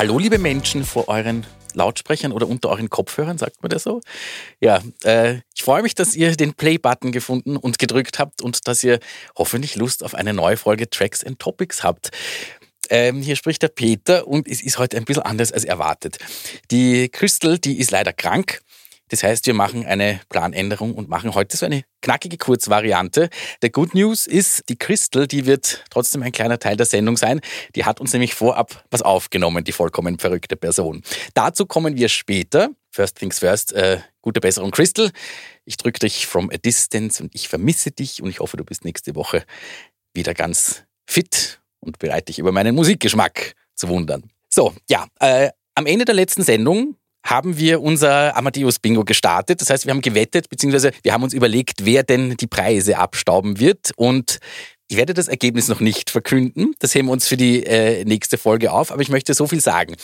Hallo, liebe Menschen vor euren Lautsprechern oder unter euren Kopfhörern, sagt man das so? Ja, äh, ich freue mich, dass ihr den Play-Button gefunden und gedrückt habt und dass ihr hoffentlich Lust auf eine neue Folge Tracks and Topics habt. Ähm, hier spricht der Peter und es ist heute ein bisschen anders als erwartet. Die Crystal, die ist leider krank. Das heißt, wir machen eine Planänderung und machen heute so eine knackige Kurzvariante. Der Good News ist, die Crystal, die wird trotzdem ein kleiner Teil der Sendung sein. Die hat uns nämlich vorab was aufgenommen, die vollkommen verrückte Person. Dazu kommen wir später. First things first, äh, gute Besserung, Crystal. Ich drücke dich from a distance und ich vermisse dich und ich hoffe, du bist nächste Woche wieder ganz fit und bereit, dich über meinen Musikgeschmack zu wundern. So, ja, äh, am Ende der letzten Sendung haben wir unser Amadeus Bingo gestartet. Das heißt, wir haben gewettet, beziehungsweise wir haben uns überlegt, wer denn die Preise abstauben wird. Und ich werde das Ergebnis noch nicht verkünden. Das heben wir uns für die äh, nächste Folge auf. Aber ich möchte so viel sagen.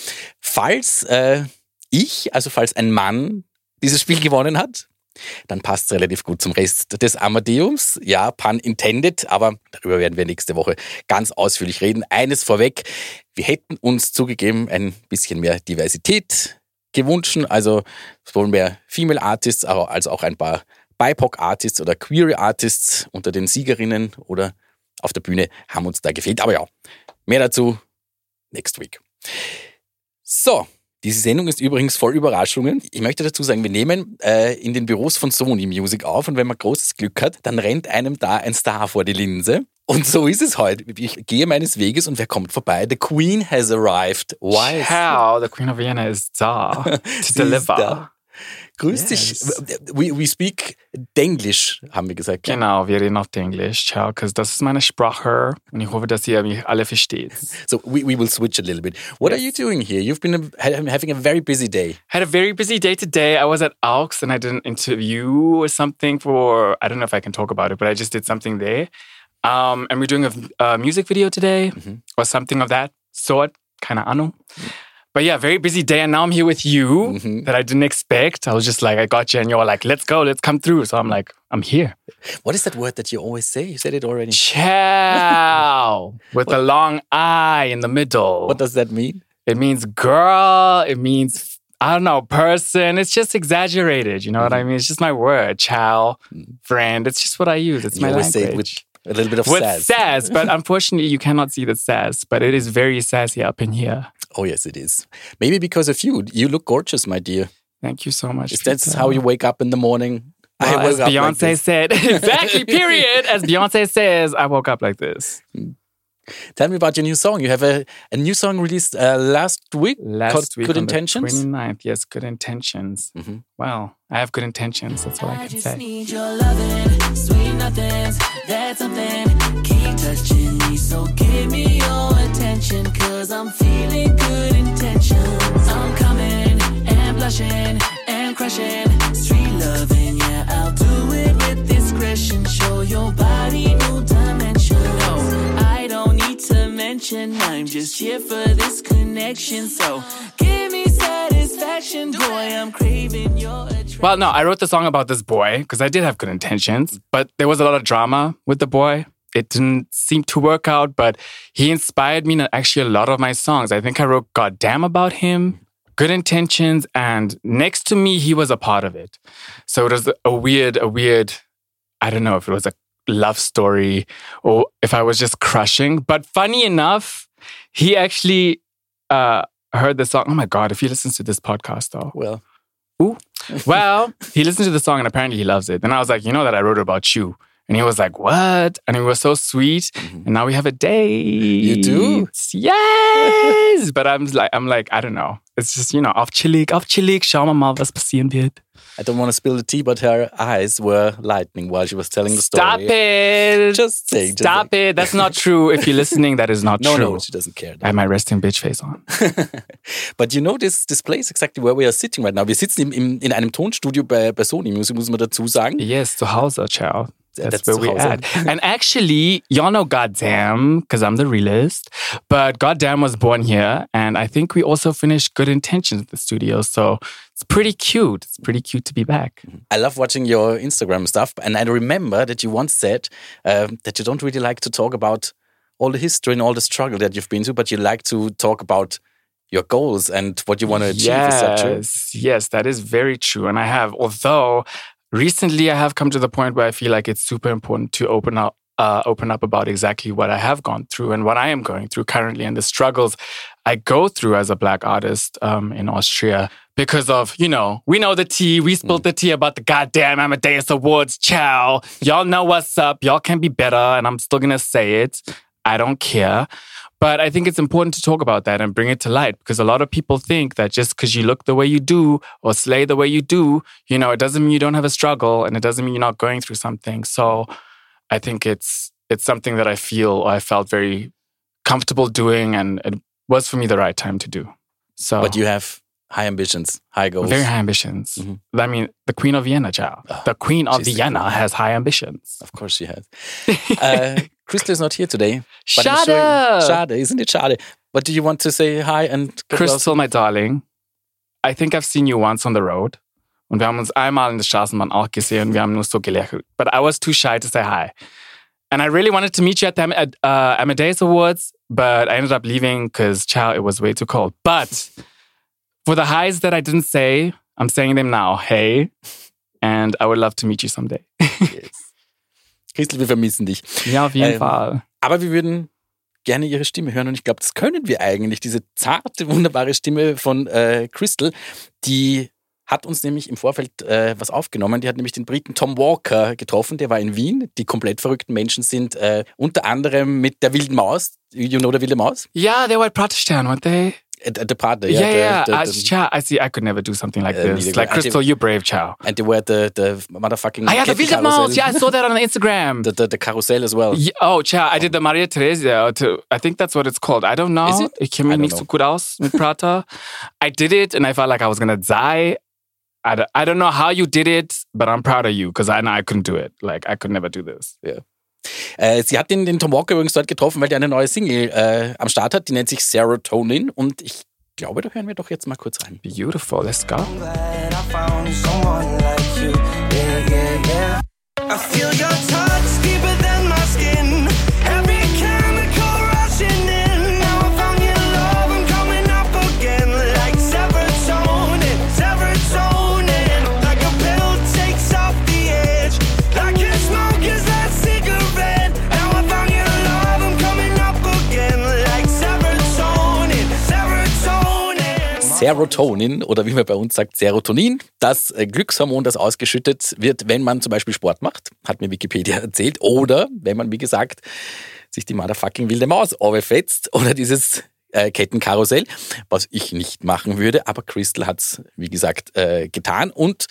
Falls äh, ich, also falls ein Mann dieses Spiel gewonnen hat, dann passt es relativ gut zum Rest des Amadeums. Ja, pun intended, aber darüber werden wir nächste Woche ganz ausführlich reden. Eines vorweg, wir hätten uns zugegeben ein bisschen mehr Diversität gewünscht. Also sowohl mehr Female Artists als auch ein paar BIPOC Artists oder Queer Artists unter den Siegerinnen oder auf der Bühne haben uns da gefehlt. Aber ja, mehr dazu next week. So, diese Sendung ist übrigens voll Überraschungen. Ich möchte dazu sagen, wir nehmen äh, in den Büros von Sony Music auf und wenn man großes Glück hat, dann rennt einem da ein Star vor die Linse. Und so ist es heute. Ich gehe meines Weges und wer kommt vorbei? The Queen has arrived. Why? How? The Queen of Vienna is da to deliver. Da. Grüß yes. dich. We, we speak Denglisch, haben wir gesagt. Genau, wir reden auf Englisch. Ciao, because das ist meine Sprache und ich hoffe, dass ihr mich alle versteht. So we, we will switch a little bit. What yes. are you doing here? You've been having a very busy day. Had a very busy day today. I was at AUX and I did an interview or something for, I don't know if I can talk about it, but I just did something there. Um, and we're doing a, a music video today mm -hmm. or something of that sort. Keine Ahnung. But yeah, very busy day. And now I'm here with you mm -hmm. that I didn't expect. I was just like, I got you. And you're like, let's go, let's come through. So I'm like, I'm here. What is that word that you always say? You said it already. Chow with a long I in the middle. What does that mean? It means girl. It means I don't know, person. It's just exaggerated. You know mm -hmm. what I mm-hmm. mean? It's just my word. Chow, mm. friend. It's just what I use. It's you my always language. Say it with a little bit of with sass. sass, but unfortunately, you cannot see the sass. But it is very sassy up in here. Oh yes, it is. Maybe because of you. You look gorgeous, my dear. Thank you so much. Is that how you wake up in the morning? Well, as Beyonce like said, exactly. Period. As Beyonce says, I woke up like this. Hmm. Tell me about your new song. You have a, a new song released uh, last week last called week Good Intentions? 29th. Yes, Good Intentions. Mm -hmm. Well, I have good intentions. That's all I, I can say. That's something. Keep touching me, so give me your attention. Cause I'm feeling good intentions. I'm coming and blushing and crushing. Street loving, yeah, to. I'm just here for this connection. So give me satisfaction, boy. I'm craving your well, no, I wrote the song about this boy because I did have good intentions, but there was a lot of drama with the boy. It didn't seem to work out, but he inspired me in actually a lot of my songs. I think I wrote Goddamn about him, Good Intentions, and next to me, he was a part of it. So it was a weird, a weird, I don't know if it was a love story or if I was just crushing. But funny enough, he actually uh, heard the song. Oh my God, if he listens to this podcast, though. Well, Ooh. Well, he listened to the song and apparently he loves it. And I was like, you know that I wrote about you. And he was like, what? And it was so sweet. Mm-hmm. And now we have a date. You do? Yes. but I'm like, I'm like, I don't know. It's just, you know, auf chillig, auf chillig, schauen wir mal, was passieren wird. I don't want to spill the tea, but her eyes were lightning while she was telling the story. Stop it! Just say. Just Stop say. it. That's not true. If you're listening, that is not no, true. No, no, she doesn't care. I have my resting bitch face on. but you know this, this place exactly where we are sitting right now. Wir sitzen im, im, in einem Tonstudio bei, bei Sony Music, muss man dazu sagen. Yes, zu Hause, ciao. That's, That's where we at. and actually, y'all know Goddamn, because I'm the realist. But Goddamn was born here. And I think we also finished Good Intentions at the studio. So it's pretty cute. It's pretty cute to be back. Mm-hmm. I love watching your Instagram stuff. And I remember that you once said uh, that you don't really like to talk about all the history and all the struggle that you've been through, but you like to talk about your goals and what you want to achieve. Is that true? Yes, yes, that is very true. And I have, although recently I have come to the point where I feel like it's super important to open up. Uh, open up about exactly what I have gone through and what I am going through currently and the struggles I go through as a black artist um, in Austria because of, you know, we know the tea. We spilled the tea about the goddamn Amadeus Awards. Ciao. Y'all know what's up. Y'all can be better. And I'm still going to say it. I don't care. But I think it's important to talk about that and bring it to light because a lot of people think that just because you look the way you do or slay the way you do, you know, it doesn't mean you don't have a struggle and it doesn't mean you're not going through something. So I think it's it's something that I feel or I felt very comfortable doing and it was for me the right time to do. So But you have high ambitions, high goals. very high ambitions. I mean, the Queen of Vienna, Ciao. the Queen of Vienna has high ambitions. Of course she has. uh, Crystal is not here today. but I'm Schade. sure- Schade, isn't it schade? But do you want to say hi and get well Crystal, my darling, I think I've seen you once on the road. Und wir haben uns einmal in der Straßenbahn auch gesehen wir haben nur so gelächelt. But I was too shy to say hi. And I really wanted to meet you at the Am- at, uh, Amadeus Awards, but I ended up leaving because, ciao, it was way too cold. But for the highs that I didn't say, I'm saying them now. Hey. And I would love to meet you someday. Crystal, wir vermissen dich. ja, auf jeden Ähm, Fall. Aber wir würden gerne ihre Stimme hören und ich glaube, das können wir eigentlich. Diese zarte, wunderbare Stimme von äh, Crystal, die hat uns nämlich im Vorfeld äh, was aufgenommen. Die hat nämlich den Briten Tom Walker getroffen, der war in Wien. Die komplett verrückten Menschen sind äh, unter anderem mit der wilden Maus, you know der wilde Maus? Yeah, they were at Protestant, weren't they? Äh, der Partner, Yeah, ja. der, yeah. der, I, ciao, I see. I could never do something like Uh, this. neither Like. Crystal, you brave, ciao. and they were the, the motherfucking Ah, yeah, the Maus. Yeah, I saw that on Instagram. the, the, the carousel as well. Yeah, oh, ciao. I did the Maria Theresia. To, I think that's what it's called. I don't know. Is it? Ich kenne I mich nicht so gut aus mit Prater. I did it and I felt like I was going to die. I don't, I don't know how you did it, but I'm proud of you because I know I couldn't do it. Like, I could never do this. Äh, sie hat den, den Tom Walker übrigens dort getroffen, weil der eine neue Single äh, am Start hat, die nennt sich Serotonin und ich glaube, da hören wir doch jetzt mal kurz rein. Beautiful. Let's go. I feel your touch deeper than serotonin. Oder wie man bei uns sagt, Serotonin, das äh, Glückshormon, das ausgeschüttet wird, wenn man zum Beispiel Sport macht, hat mir Wikipedia erzählt, oder wenn man, wie gesagt, sich die motherfucking wilde Maus fetzt oder dieses äh, Kettenkarussell, was ich nicht machen würde, aber Crystal hat's wie gesagt, äh, getan und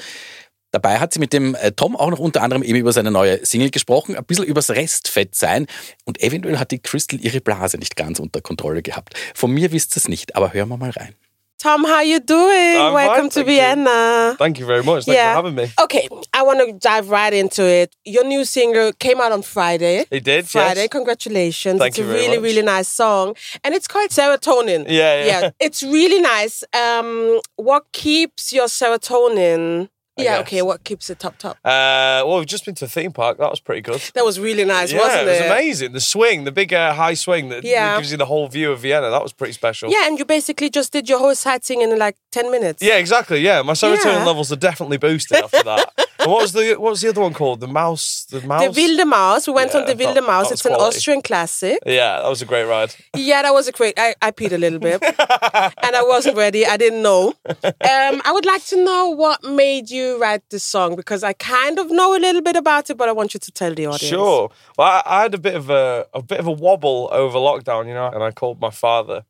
Dabei hat sie mit dem äh, Tom auch noch unter anderem eben über seine neue Single gesprochen, ein bisschen übers Restfett sein und eventuell hat die Crystal ihre Blase nicht ganz unter Kontrolle gehabt. Von mir wisst ihr es nicht, aber hören wir mal rein. Tom, how you doing? I'm Welcome fine, to thank you. Vienna. Thank you very much. Thanks for having me. Okay, I want to dive right into it. Your new single came out on Friday. It did, Friday. yes. Congratulations. Thank it's you a really, much. really nice song. And it's called Serotonin. Yeah, yeah. It's really nice. Um, what keeps your serotonin? I yeah, guess. okay. What keeps it top top? Uh, well, we've just been to a theme park. That was pretty good. That was really nice, yeah, wasn't it was it? amazing. The swing, the big uh, high swing that, Yeah. gives you the whole view of Vienna. That was pretty special. Yeah, and you basically just did your whole sightseeing in like 10 minutes. Yeah, exactly. Yeah, my serotonin Yeah. levels are definitely boosted after that. and what was the what was the other one called? The mouse. The mouse. The Wilde Maus. We went Yeah, on the Wilde Maus. It's was an. Austrian classic. Yeah, that was a great ride. Yeah, that was a great. I, I peed a little bit, and I wasn't ready. I didn't know. Um, I would like to know what made you write this song because I kind of know a little bit about it, but I want you to tell the audience. Sure. Well, I, I had a bit of a a bit of a wobble over lockdown, you know, and I called my father.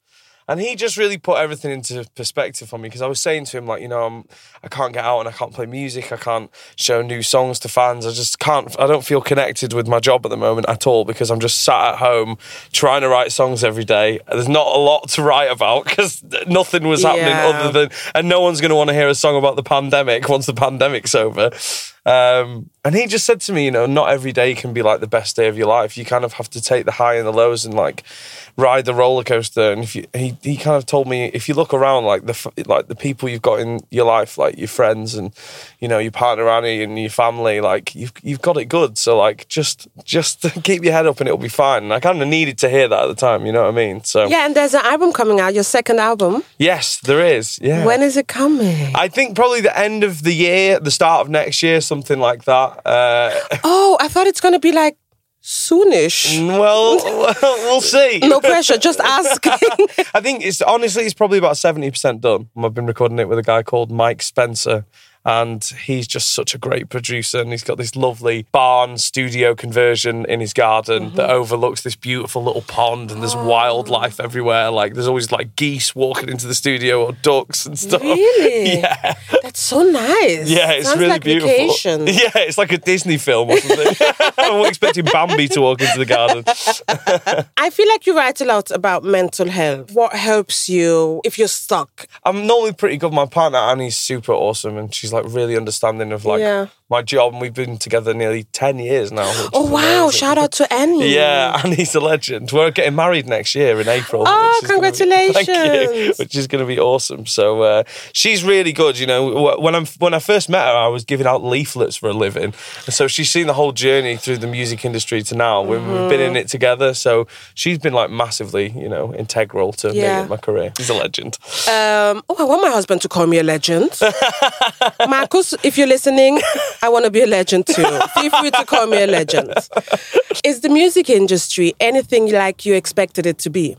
And he just really put everything into perspective for me because I was saying to him, like, you know, I'm, I can't get out and I can't play music. I can't show new songs to fans. I just can't, I don't feel connected with my job at the moment at all because I'm just sat at home trying to write songs every day. There's not a lot to write about because nothing was happening Yeah. other than, and no one's going to want to hear a song about the pandemic once the pandemic's over. Um, and he just said to me, you know, not every day can be like the best day of your life. You kind of have to take the high and the lows and like ride the roller coaster. And if you, he he he kind of told me if you look around, like the like the people you've got in your life, like your friends and you know your partner Annie and your family, like you've you've got it good. So like just just keep your head up and it'll be fine. And I kind of needed to hear that at the time. You know what I mean? So Yeah, and there's an album coming out, your second album. yes, there is. Yeah. When is it coming? I think probably the end of the year, the start of next year, something like that. Uh, oh, I thought it's going to be like soonish. well, we'll see. No pressure, just asking. I think it's honestly it's probably about seventy percent done. I've been recording it with a guy called Mike Spencer, and he's just such a great producer. And he's got this lovely barn studio conversion in his garden Mm-hmm. that overlooks this beautiful little pond, and there's wildlife everywhere. Like there's always like geese walking into the studio or ducks and stuff. really? Yeah, That's so nice. yeah, it's Sounds really like beautiful. Vacation. Yeah, it's like a Disney film or something. I'm expecting Bambi to walk into the garden. I feel like you write a lot about mental health. What helps you if you're stuck? I'm normally pretty good. My partner Annie's super awesome, and she's like really understanding of like Yeah. my job. And we've been together nearly ten years now. Oh wow! Shout out to Annie. Yeah, Annie's a legend. We're getting married next year in April. Oh, is gonna thank you. congratulations. Which is going to be awesome. So uh, she's really good. You know, when I'm when I first met her, I was giving out leaflets for a living, and so she's seen the whole journey through the music industry to now. We've, we've been Mm-hmm. in it together, so she's been like massively, you know, integral to me and my career. She's a legend. Um, oh, I want my husband to call me a legend. Marcus, if you're listening, I want to be a legend too. Feel free to call me a legend. Is the music industry anything like you expected it to be?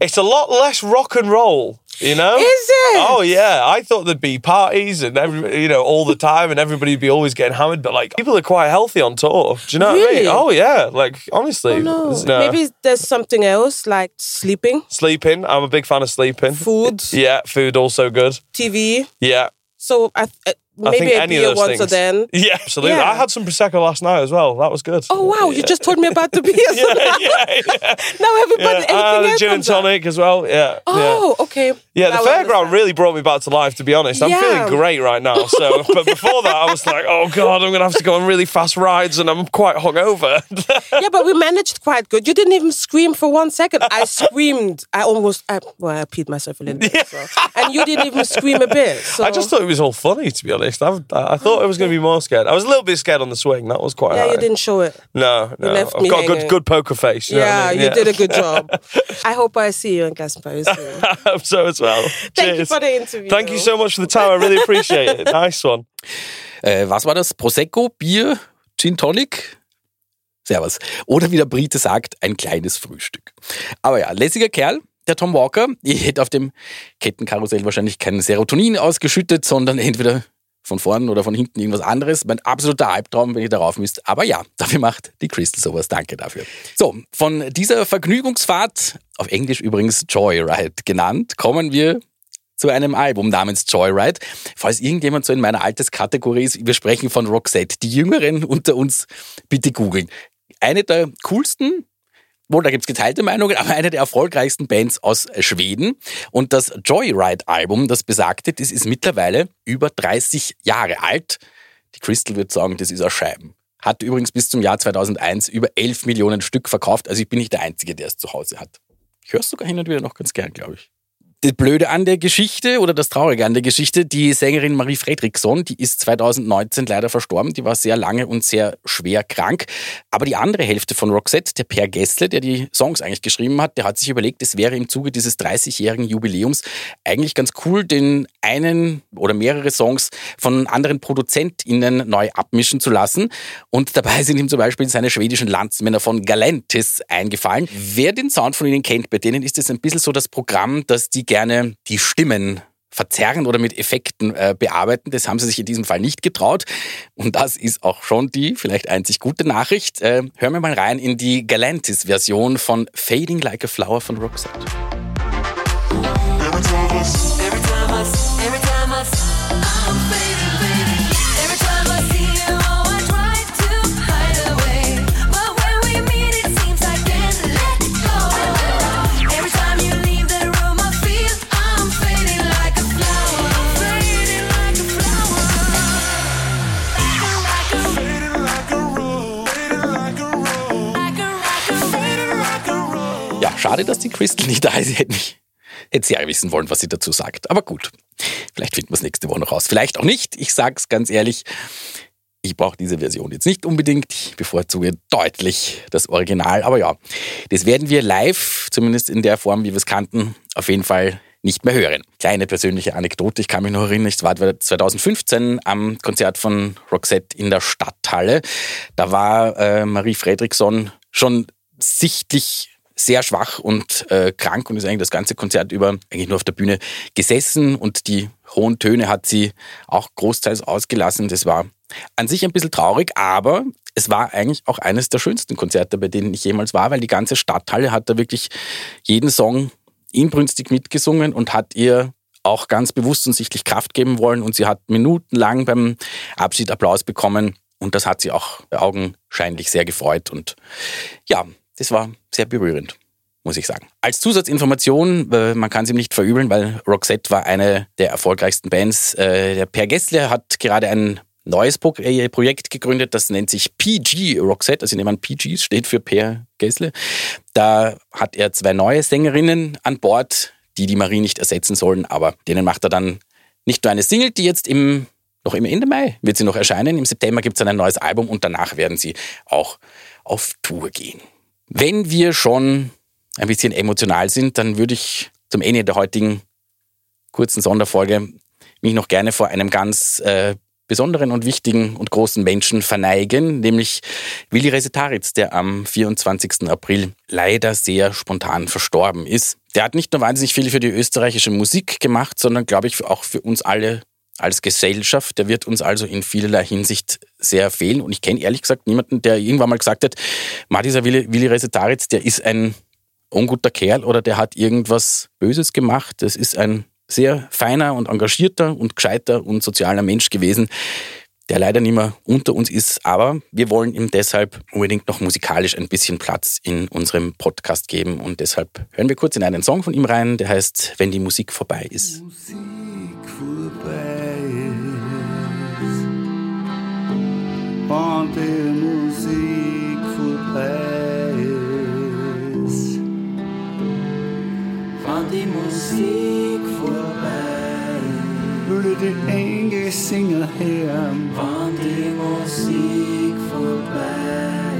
It's a lot less rock and roll. You know? Is it? Oh yeah. I thought there'd be parties and every you know, all the time and everybody'd be always getting hammered, but like people are quite healthy on tour. Do you know what I Really? mean? Oh yeah. Like honestly. Oh, no. no. Maybe there's something else like sleeping, sleeping. I'm a big fan of sleeping. food, Yeah, food also good. TV. Yeah. So I, I maybe think a any of beer those once things. a then. Yeah, absolutely. Yeah. I had some prosecco last night as well. That was good. Oh wow! You just told me about the beers. yeah, yeah, yeah. now everybody, yeah. everything Uh, else gin and tonic as well. Yeah. yeah. Oh, okay. Yeah, Now the fairground understand. really brought me back to life, to be honest. I'm Yeah. feeling great right now. So, but before that, I was like, oh God, I'm going to have to go on really fast rides and I'm quite hungover. yeah, but we managed quite good. You didn't even scream for one second. I screamed. I almost, I, well, I peed myself a little bit. So. And you didn't even scream a bit. So. I just thought it was all funny, to be honest. I, I thought I was going to be more scared. I was a little bit scared on the swing. That was quite yeah, high. you didn't show it. No, no. left I've me got a good, hanging. good poker face. You yeah, I mean? you did a good job. I hope I see you in Glastonbury soon. I hope so as well. Thank you Cheers. for the interview. Thank you so much for the time. I really appreciate it. Nice one. Äh, was war das? Prosecco, Bier, Gin Tonic? Servus. Oder wie der Brite sagt, ein kleines Frühstück. Aber ja, lässiger Kerl, der Tom Walker. Ich hätte auf dem Kettenkarussell wahrscheinlich kein Serotonin ausgeschüttet, sondern entweder von vorn oder von hinten irgendwas anderes. Mein absoluter Albtraum, wenn ihr darauf müsst. Aber ja, dafür macht die Crystal sowas. Danke dafür. So, von dieser Vergnügungsfahrt, auf Englisch übrigens Joyride genannt, kommen wir zu einem Album namens Joyride. Falls irgendjemand so in meiner Alterskategorie ist, wir sprechen von Roxette. Die Jüngeren unter uns bitte googeln. Eine der coolsten, wohl, da gibt's geteilte Meinungen, aber eine der erfolgreichsten Bands aus Schweden. Und das Joyride-Album, das besagte, das ist mittlerweile über 30 Jahre alt. Die Crystal wird sagen, das ist ein Scheiben. Hat übrigens bis zum Jahr 2001 über 11 Millionen Stück verkauft. Also ich bin nicht der Einzige, der es zu Hause hat. Ich höre es sogar hin und wieder noch ganz gern, glaube ich. Das Blöde an der Geschichte oder das Traurige an der Geschichte, die Sängerin Marie Fredriksson, die ist 2019 leider verstorben. Die war sehr lange und sehr schwer krank. Aber die andere Hälfte von Roxette, der Per Gessle, der die Songs eigentlich geschrieben hat, der hat sich überlegt, es wäre im Zuge dieses 30-jährigen Jubiläums eigentlich ganz cool, den einen oder mehrere Songs von anderen ProduzentInnen neu abmischen zu lassen. Und dabei sind ihm zum Beispiel seine schwedischen Landsmänner von Galantis eingefallen. Wer den Sound von ihnen kennt, bei denen ist es ein bisschen so das Programm, dass die gerne die Stimmen verzerren oder mit Effekten äh, bearbeiten. Das haben sie sich in diesem Fall nicht getraut. Und das ist auch schon die vielleicht einzig gute Nachricht. Äh, hören wir mal rein in die Galantis-Version von Fading Like a Flower von Roxette. Every time schade, dass die Crystal nicht da ist. Hätte mich Hätte sehr wissen wollen, was sie dazu sagt. Aber gut, vielleicht finden wir es nächste Woche noch raus. Vielleicht auch nicht. Ich sag's ganz ehrlich. Ich brauche diese Version jetzt nicht unbedingt. Ich bevorzuge deutlich das Original. Aber ja, das werden wir live, zumindest in der Form, wie wir es kannten, auf jeden Fall nicht mehr hören. Kleine persönliche Anekdote, ich kann mich noch erinnern, ich war 2015 am Konzert von Roxette in der Stadthalle. Da war äh, Marie Fredriksson schon sichtlich sehr schwach und äh, krank und ist eigentlich das ganze Konzert über eigentlich nur auf der Bühne gesessen und die hohen Töne hat sie auch großteils ausgelassen. Das war an sich ein bisschen traurig, aber es war eigentlich auch eines der schönsten Konzerte, bei denen ich jemals war, weil die ganze Stadthalle hat da wirklich jeden Song inbrünstig mitgesungen und hat ihr auch ganz bewusst und sichtlich Kraft geben wollen und sie hat minutenlang beim Abschied Applaus bekommen und das hat sie auch augenscheinlich sehr gefreut und ja, das war sehr berührend, muss ich sagen. Als Zusatzinformation, äh, man kann sie nicht verübeln, weil Roxette war eine der erfolgreichsten Bands. Äh, der Per Gessler hat gerade ein neues äh, Projekt gegründet, das nennt sich PG Roxette, also jemand PG steht für Per Gessle. Da hat er zwei neue Sängerinnen an Bord, die die Marie nicht ersetzen sollen, aber denen macht er dann nicht nur eine Single, die jetzt im noch im Ende Mai wird sie noch erscheinen. Im September gibt es ein neues Album und danach werden sie auch auf Tour gehen. Wenn wir schon ein bisschen emotional sind, dann würde ich zum Ende der heutigen kurzen Sonderfolge mich noch gerne vor einem ganz äh, besonderen und wichtigen und großen Menschen verneigen, nämlich Willi Resetaritz, der am 24. April leider sehr spontan verstorben ist. Der hat nicht nur wahnsinnig viel für die österreichische Musik gemacht, sondern glaube ich auch für uns alle als Gesellschaft. Der wird uns also in vielerlei Hinsicht sehr fehlen. Und ich kenne ehrlich gesagt niemanden, der irgendwann mal gesagt hat, Ma, dieser Willi, Willi Resetaritz, der ist ein unguter Kerl oder der hat irgendwas Böses gemacht. Das ist ein sehr feiner und engagierter und gescheiter und sozialer Mensch gewesen, der leider nicht mehr unter uns ist. Aber wir wollen ihm deshalb unbedingt noch musikalisch ein bisschen Platz in unserem Podcast geben. Und deshalb hören wir kurz in einen Song von ihm rein, der heißt Wenn die Musik vorbei ist. Musik vorbei und die Musik vorbei ist, Wann die Musik vorbei würde die Engel singen hören, Wann die Musik vorbei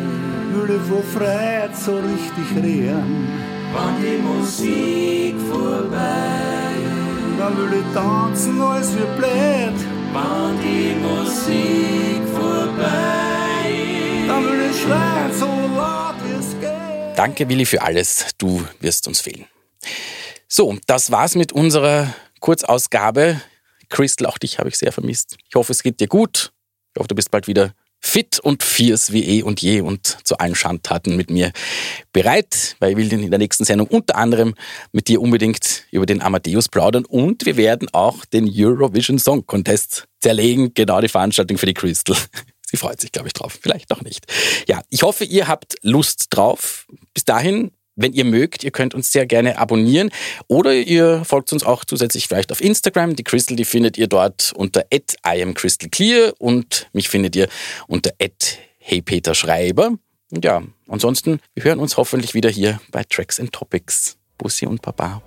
würde wo Freiheit so richtig rehren, Wann die Musik vorbei dann würde tanzen alles wie blöd, Wann die Musik vorbei dann würde schreien so laut es geht. Danke, Willi, für alles. Du wirst uns fehlen. So, das war's mit unserer Kurzausgabe. Crystal, auch dich habe ich sehr vermisst. Ich hoffe, es geht dir gut. Ich hoffe, du bist bald wieder fit und fierce wie eh und je und zu allen Schandtaten mit mir bereit, weil ich will in der nächsten Sendung unter anderem mit dir unbedingt über den Amadeus plaudern und wir werden auch den Eurovision Song Contest zerlegen, genau die Veranstaltung für die Crystal. Sie freut sich, glaube ich, drauf. Vielleicht noch nicht. Ja, ich hoffe, ihr habt Lust drauf. Bis dahin, wenn ihr mögt, ihr könnt uns sehr gerne abonnieren oder ihr folgt uns auch zusätzlich vielleicht auf Instagram. Die Crystal, die findet ihr dort unter @iamcrystalclear und mich findet ihr unter @heypeterschreiber. Und ja, ansonsten, wir hören uns hoffentlich wieder hier bei Tracks and Topics. Bussi und Baba.